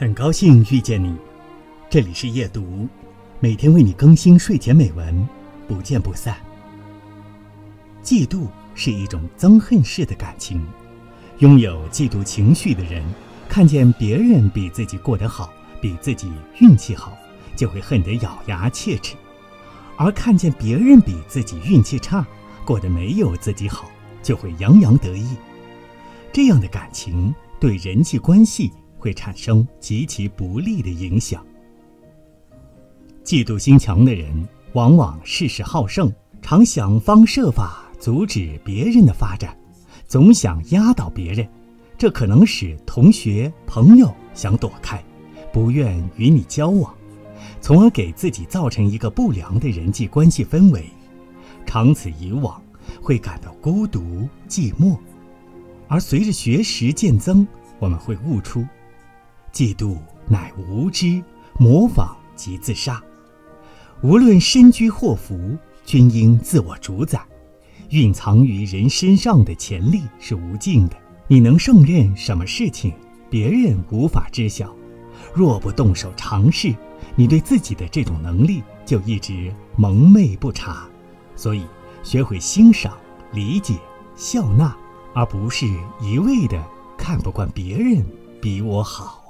很高兴遇见你，这里是夜读，每天为你更新睡前美文，不见不散。嫉妒是一种憎恨式的感情，拥有嫉妒情绪的人，看见别人比自己过得好，比自己运气好，就会恨得咬牙切齿；而看见别人比自己运气差，过得没有自己好，就会洋洋得意。这样的感情对人际关系。会产生极其不利的影响。嫉妒心强的人往往事事好胜，常想方设法阻止别人的发展，总想压倒别人，这可能使同学、朋友想躲开，不愿与你交往，从而给自己造成一个不良的人际关系氛围。长此以往，会感到孤独寂寞，而随着学识渐增，我们会悟出。嫉妒乃无知，模仿即自杀。无论身居祸福，均应自我主宰。蕴藏于人身上的潜力是无尽的，你能胜任什么事情，别人无法知晓。若不动手尝试，你对自己的这种能力就一直蒙昧不察。所以，学会欣赏、理解、笑纳，而不是一味的看不惯别人比我好。